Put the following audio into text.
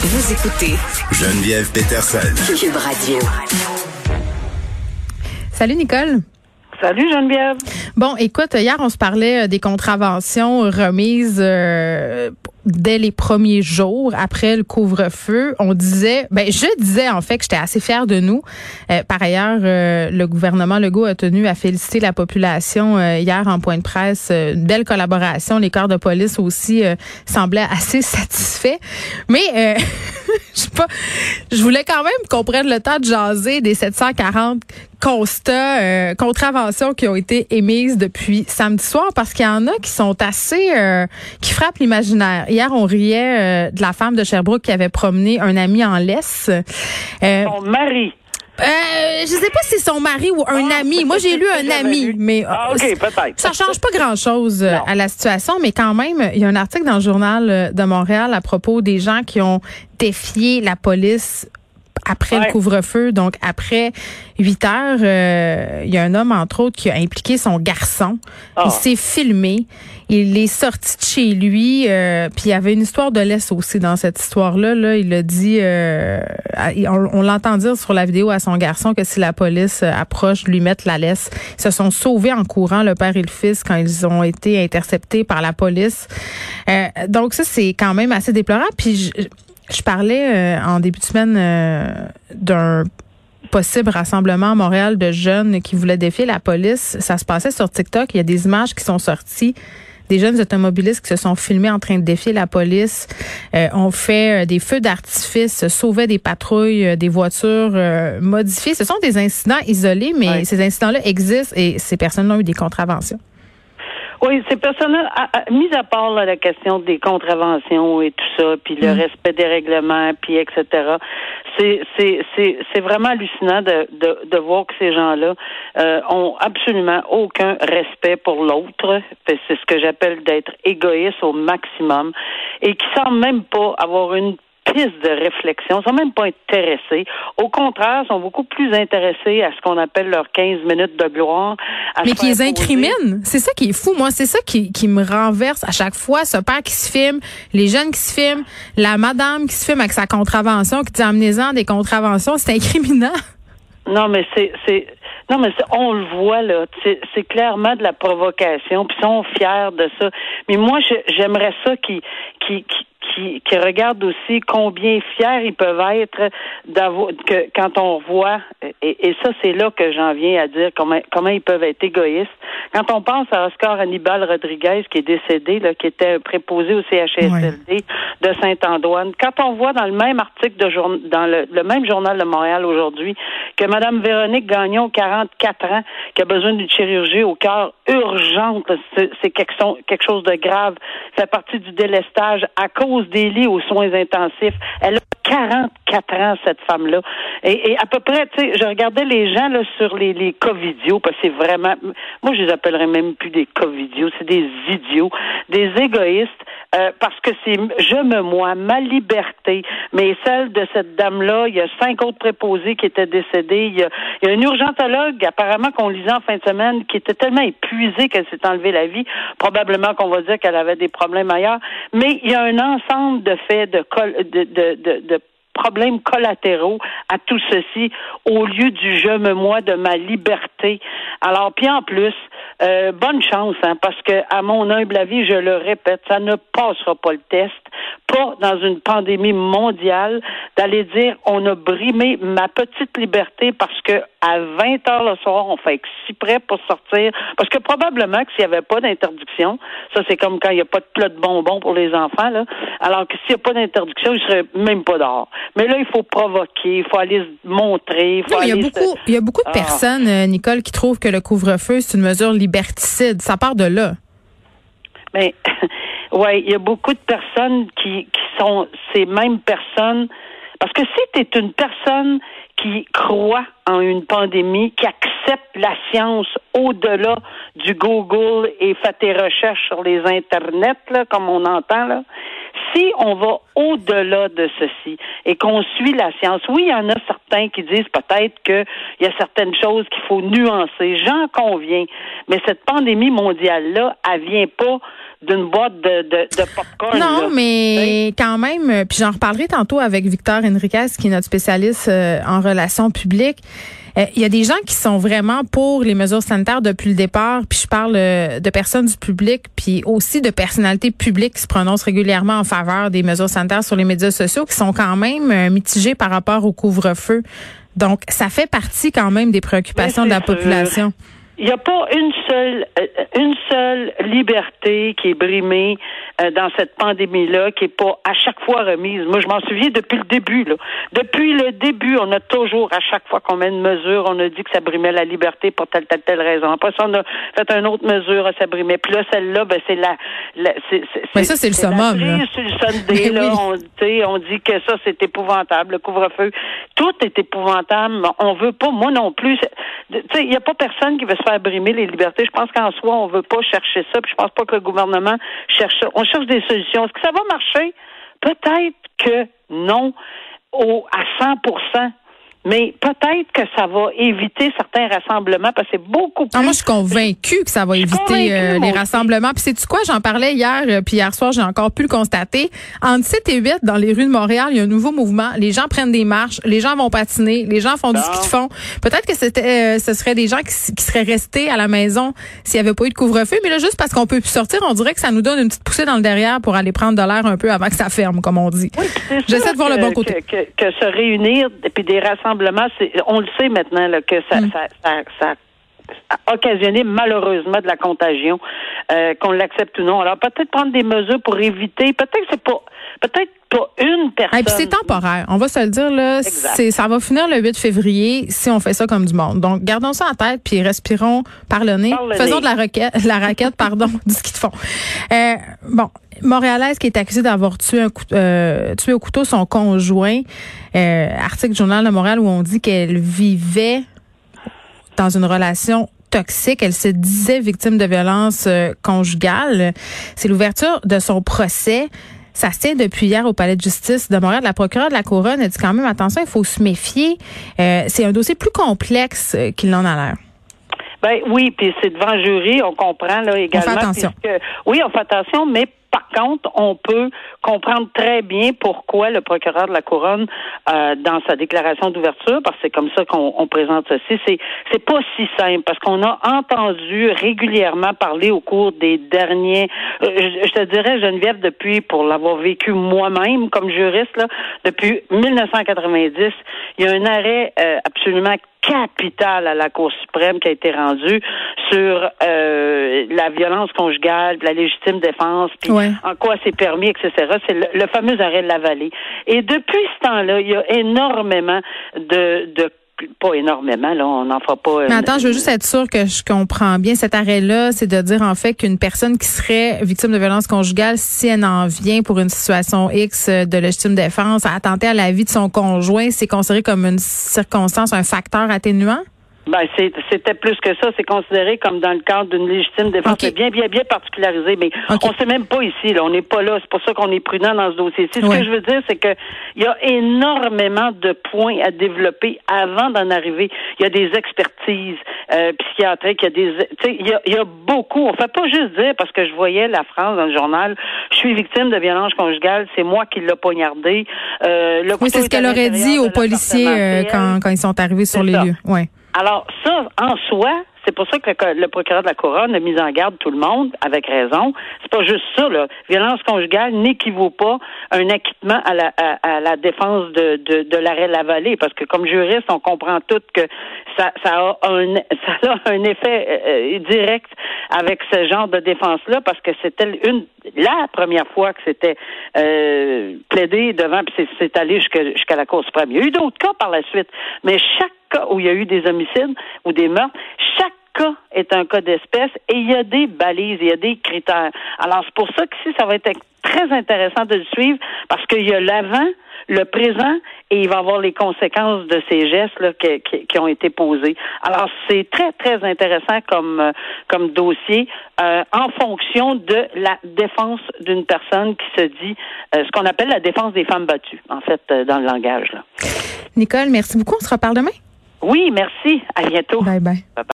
Vous écoutez Geneviève Peterson. Cube Radio. Salut Nicole. Salut Geneviève. Bon, écoute, hier on se parlait euh, des contraventions remises euh, dès les premiers jours après le couvre-feu. On disait, ben je disais en fait que j'étais assez fière de nous. Euh, par ailleurs, le gouvernement Legault a tenu à féliciter la population hier en point de presse. une belle collaboration. Les corps de police aussi semblaient assez satisfaits. Mais je sais pas, je voulais quand même qu'on prenne le temps de jaser des 740 constats, euh, contraventions qui ont été émises depuis samedi soir parce qu'il y en a qui sont assez, euh, qui frappent l'imaginaire. Hier, on riait euh, de la femme de Sherbrooke qui avait promené un ami en laisse. Son mari. Euh, je sais pas si c'est son mari ou un ah, ami. Moi, j'ai lu un ami, mais ah, ok, peut-être. Ça change pas grand-chose à la situation, mais quand même, il y a un article dans le journal de Montréal à propos des gens qui ont défié la police après le couvre-feu, donc après 8 heures, euh, il y a un homme, entre autres, qui a impliqué son garçon. Il ah. s'est filmé. Il est sorti de chez lui. Euh, puis il y avait une histoire de laisse aussi dans cette histoire-là. Là, il a dit, euh, on, l'entend dire sur la vidéo à son garçon que si la police approche, lui mettre la laisse. Ils se sont sauvés en courant, le père et le fils, quand ils ont été interceptés par la police. donc ça, c'est quand même assez déplorable. Puis je, je parlais euh, en début de semaine euh, d'un possible rassemblement à Montréal de jeunes qui voulaient défier la police. Ça se passait sur TikTok. Il y a des images qui sont sorties des jeunes automobilistes qui se sont filmés en train de défier la police, euh, ont fait des feux d'artifice, sauvaient des patrouilles, des voitures modifiées. Ce sont des incidents isolés, mais ces incidents-là existent et ces personnes ont eu des contraventions. Oui, c'est personnel. mis à part la question des contraventions et tout ça, puis le mm. respect des règlements, puis etc. C'est c'est c'est c'est vraiment hallucinant de, de de voir que ces gens-là euh, ont absolument aucun respect pour l'autre. C'est ce que j'appelle d'être égoïste au maximum et qui semblent même pas avoir une piste de réflexion, sont même pas intéressés. Au contraire, sont beaucoup plus intéressés à ce qu'on appelle leurs 15 minutes de gloire. Mais qui les incriminent. C'est ça qui est fou. Moi, c'est ça qui, qui me renverse à chaque fois. Ce père qui se filme, les jeunes qui se filment, la madame qui se filme avec sa contravention, qui dit amenez-en des contraventions. C'est incriminant. Non, mais c'est, c'est, non, mais on le voit là. C'est, clairement de la provocation. Puis ils sont fiers de ça. Mais moi, j'aimerais ça qui, qui, qui qui, regardent aussi combien fiers ils peuvent être d'avoir que quand on voit et, et ça c'est là que j'en viens à dire comment comment ils peuvent être égoïstes. Quand on pense à Oscar Hannibal Rodriguez qui est décédé, là, qui était préposé au CHSLD de Saint-Antoine, quand on voit dans le même article de jour, dans le, le même journal de Montréal aujourd'hui que Madame Véronique Gagnon, 44 ans, qui a besoin d'une chirurgie au cœur urgente, c'est quelque, chose de grave, fait partie du délestage à cause des lits aux soins intensifs. Elle a 44 ans, cette femme-là. Et, à peu près, tu sais, je regardais les gens sur les, les covidios, parce que c'est vraiment, moi je les appellerais même plus des covidios, c'est des idiots, des égoïstes, euh, parce que c'est je me moi, ma liberté, mais celle de cette dame-là, il y a cinq autres préposés qui étaient décédés, il y a, il y a un urgentologue, apparemment qu'on lisait en fin de semaine, qui était tellement épuisée qu'elle s'est enlevée la vie, probablement qu'on va dire qu'elle avait des problèmes ailleurs, mais il y a un ensemble de faits de, de, de, de problèmes collatéraux à tout ceci au lieu du je me moi de ma liberté. Alors, puis en plus, euh, bonne chance, hein, parce que à mon humble avis, je le répète, ça ne passera pas le test. Pas dans une pandémie mondiale d'aller dire on a brimé ma petite liberté parce que à 20 heures le soir, on fait si prêt pour sortir. Parce que probablement que s'il n'y avait pas d'interdiction, ça c'est comme quand il n'y a pas de plat de bonbons pour les enfants, là. Alors que s'il n'y a pas d'interdiction, ils seraient même pas dehors. Mais là, il faut provoquer, il faut aller se montrer. Il, y a beaucoup, il y a beaucoup de ah. personnes, euh, Nicole, qui trouvent que le couvre-feu, c'est une mesure liberticide. Ça part de là. Mais Oui, il y a beaucoup de personnes qui, qui sont ces mêmes personnes. Parce que si tu es une personne qui croit en une pandémie, qui accepte la science au-delà du Google et fait tes recherches sur les internets, là, comme on entend, là, si on va au-delà de ceci et qu'on suit la science, oui, il y en a certains qui disent peut-être qu'il y a certaines choses qu'il faut nuancer. J'en conviens. Mais cette pandémie mondiale-là, elle vient pas d'une boîte de, de, de popcorn. Non, mais quand même, euh, puis j'en reparlerai tantôt avec Victor Enriquez, qui est notre spécialiste euh, en relations publiques. Euh, il y a des gens qui sont vraiment pour les mesures sanitaires depuis le départ, puis je parle de personnes du public, puis aussi de personnalités publiques qui se prononcent régulièrement en faveur des mesures sanitaires sur les médias sociaux, qui sont quand même mitigés par rapport au couvre-feu. Donc, ça fait partie quand même des préoccupations de la population il n'y a pas une seule euh, une seule liberté qui est brimée euh, dans cette pandémie-là, qui est pas à chaque fois remise. Moi, je m'en souviens depuis le début. Là. Depuis le début, on a toujours, à chaque fois qu'on met une mesure, on a dit que ça brimait la liberté pour telle, telle, telle raison. Après ça, on a fait une autre mesure, ça brimait. Puis là, celle-là, ben, c'est la, la c'est, Mais ça, c'est le summum. Là. Sur le Sunday, là, on, on dit que ça, c'est épouvantable. Le couvre-feu, tout est épouvantable. On veut pas, moi non plus. Il n'y a pas personne qui veut se faire les libertés. Je pense qu'en soi, on veut pas chercher ça. Puis je pense pas que le gouvernement cherche ça. On cherche des solutions. Est-ce que ça va marcher? Peut-être que non au, à 100 mais peut-être que ça va éviter certains rassemblements parce que c'est beaucoup plus. Ah, moi, je suis convaincue que ça va éviter euh, les rassemblements. Puis, c'est quoi? J'en parlais hier, euh, puis hier soir, j'ai encore pu le constater. Entre 7 et 8, dans les rues de Montréal, il y a un nouveau mouvement. Les gens prennent des marches, les gens vont patiner, les gens font du ski de fond. Peut-être que c'était, euh, ce serait des gens qui, qui seraient restés à la maison s'il n'y avait pas eu de couvre-feu. Mais là, juste parce qu'on peut plus sortir, on dirait que ça nous donne une petite poussée dans le derrière pour aller prendre de l'air un peu avant que ça ferme, comme on dit. J'essaie de voir le bon côté. Que, que, se réunir, puis des rassemblements on le sait maintenant que mm. ça, a occasionné malheureusement de la contagion, euh, qu'on l'accepte ou non. Alors peut-être prendre des mesures pour éviter. Peut-être c'est pas, peut-être pas une personne. Et puis c'est temporaire. On va se le dire là. ça va finir le 8 février si on fait ça comme du monde. Donc gardons ça en tête puis respirons par le nez. Faisons de la raquette, la raquette, pardon, du ski de fond. Euh, bon, Montréalaise qui est accusée d'avoir tué, un, euh, tué au couteau son conjoint. Euh, article du Journal de Montréal où on dit qu'elle vivait dans une relation toxique. Elle se disait victime de violence euh, conjugale. C'est l'ouverture de son procès. Ça se tient depuis hier au palais de justice de Montréal. La procureure de la couronne a dit quand même attention, il faut se méfier. c'est un dossier plus complexe qu'il n'en a l'air. Ben oui, puis c'est devant jury, on comprend là également. On fait attention. oui, on fait attention, mais par contre, on peut comprendre très bien pourquoi le procureur de la couronne, euh, dans sa déclaration d'ouverture, parce que c'est comme ça qu'on présente ceci, c'est c'est pas si simple parce qu'on a entendu régulièrement parler au cours des derniers, euh, je, te dirais Geneviève depuis pour l'avoir vécu moi-même comme juriste là, depuis 1990, il y a un arrêt euh, absolument capital à la Cour suprême qui a été rendu sur euh, la violence conjugale, la légitime défense, en quoi c'est permis, etc. C'est le, fameux arrêt de la vallée. Et depuis ce temps-là, il y a énormément de, de pas énormément, là, on n'en fera pas. Mais attends, je veux juste être sûre que je comprends bien cet arrêt-là, c'est de dire en fait qu'une personne qui serait victime de violence conjugale, si elle en vient pour une situation X de légitime défense, à attenter à la vie de son conjoint, c'est considéré comme une circonstance, un facteur atténuant? Ben, c'était plus que ça. C'est considéré comme dans le cadre d'une légitime défense. C'est bien, bien, bien particularisé. Mais on sait même pas ici. Là. On n'est pas là. C'est pour ça qu'on est prudent dans ce dossier-ci. Ce que je veux dire, c'est que il y a énormément de points à développer avant d'en arriver. Il y a des expertises euh, psychiatriques. Il y a des, il y a, y a beaucoup. On fait pas juste dire parce que je voyais la France dans le journal. Je suis victime de violence conjugale. C'est moi qui l'ai poignardé. Euh, oui, c'est ce qu'elle aurait dit aux policiers euh, quand, quand ils sont arrivés sur les lieux. Ouais. Alors, ça, en soi, c'est pour ça que le, procureur de la couronne a mis en garde tout le monde, avec raison. C'est pas juste ça, là. Violence conjugale n'équivaut pas un acquittement à la, à, la défense de, de, de l'arrêt de la vallée, parce que comme juriste, on comprend tout que ça, ça, a, un, ça a un effet euh, direct avec ce genre de défense-là, parce que c'était une la première fois que c'était euh, plaidé devant, puis c'est allé jusqu'à la Cour suprême. Il y a eu d'autres cas par la suite, mais chaque cas où il y a eu des homicides ou des meurtres, chaque cas est un cas d'espèce et il y a des balises, il y a des critères. Alors, c'est pour ça que si ça va être très intéressant de le suivre parce qu'il y a l'avant, le présent et il va avoir les conséquences de ces gestes là, qui, ont été posés. Alors, c'est très, très intéressant comme, euh, comme dossier euh, en fonction de la défense d'une personne qui se dit euh, ce qu'on appelle la défense des femmes battues, en fait, dans le langage. Là. Nicole, merci beaucoup. On se reparle demain. Oui, merci. À bientôt. Bye bye.